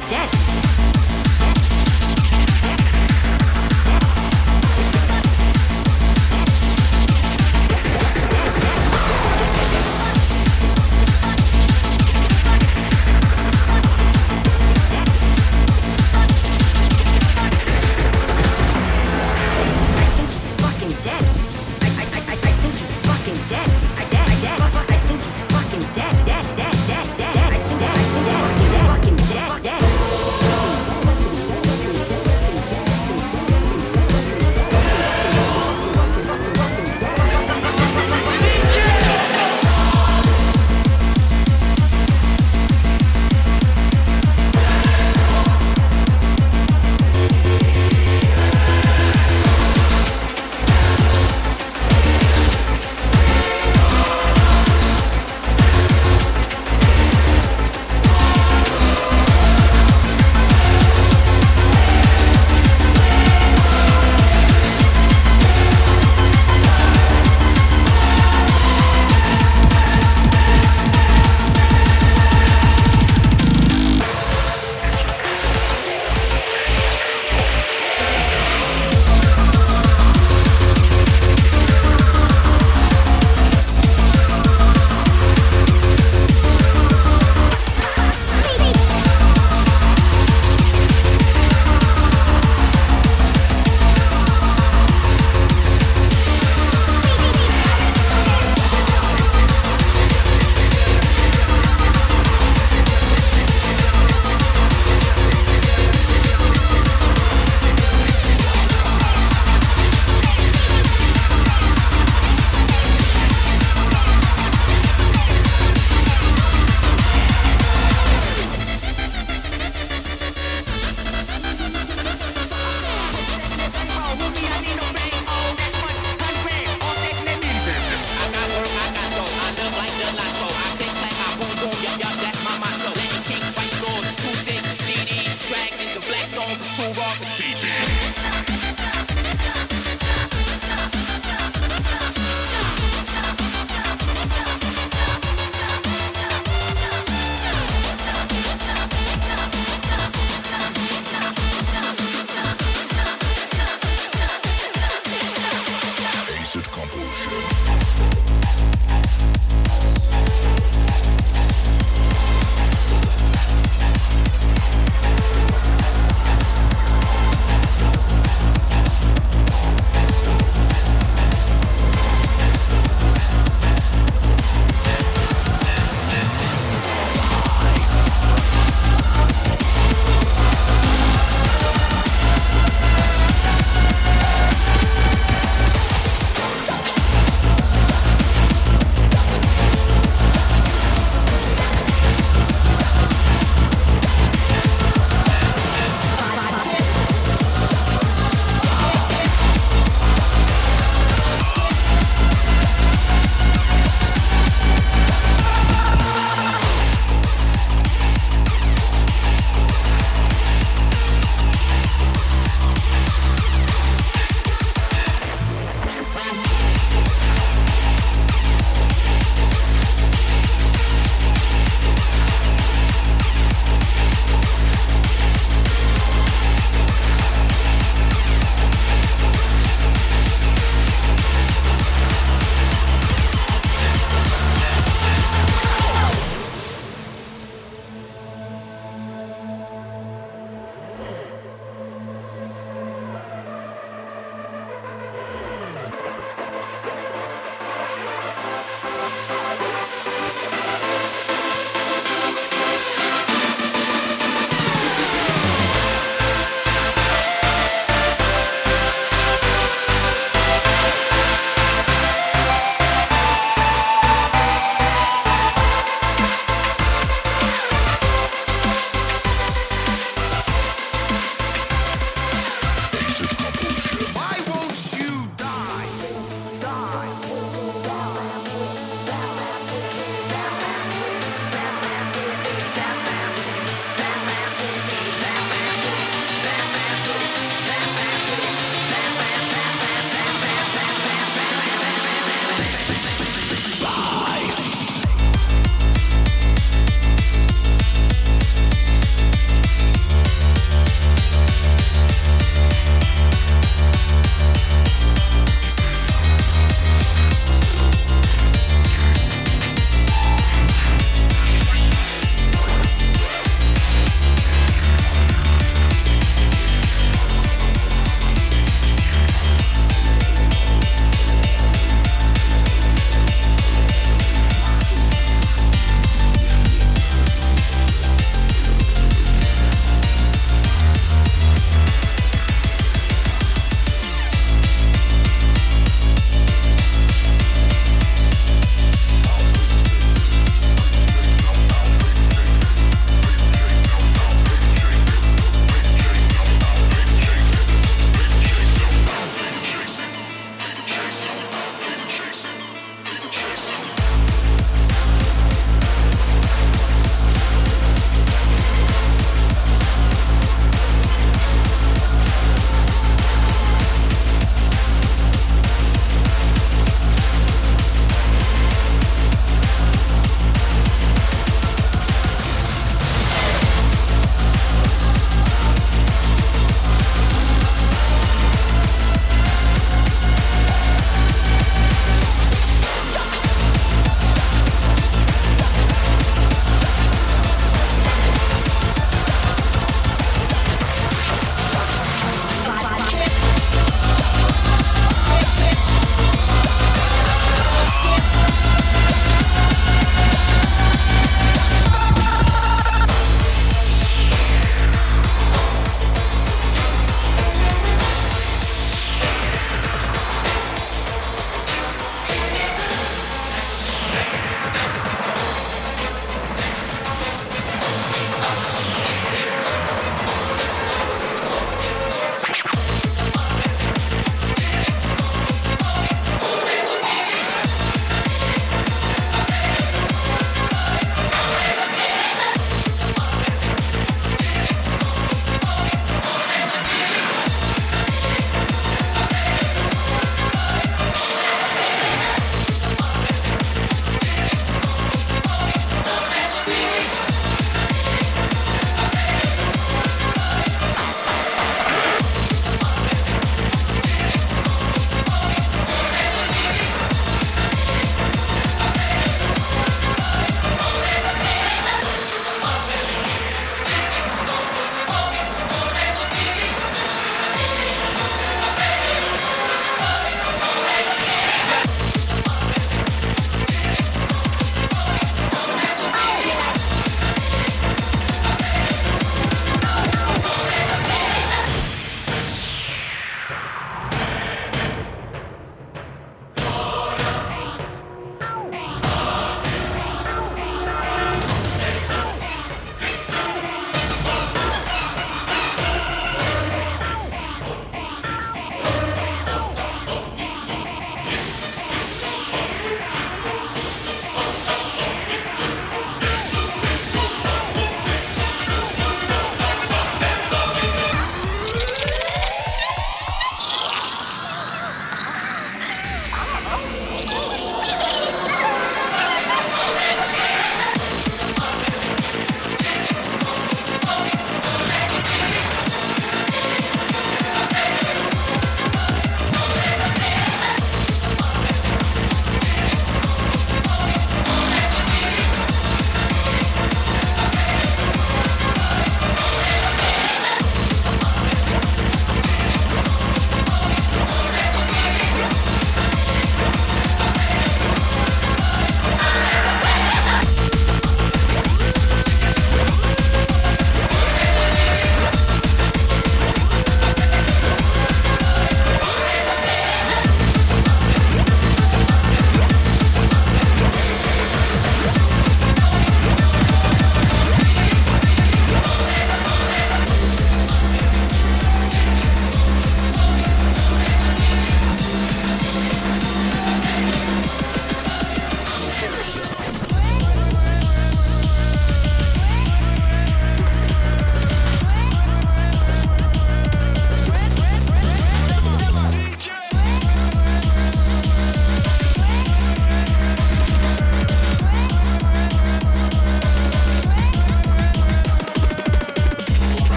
dead.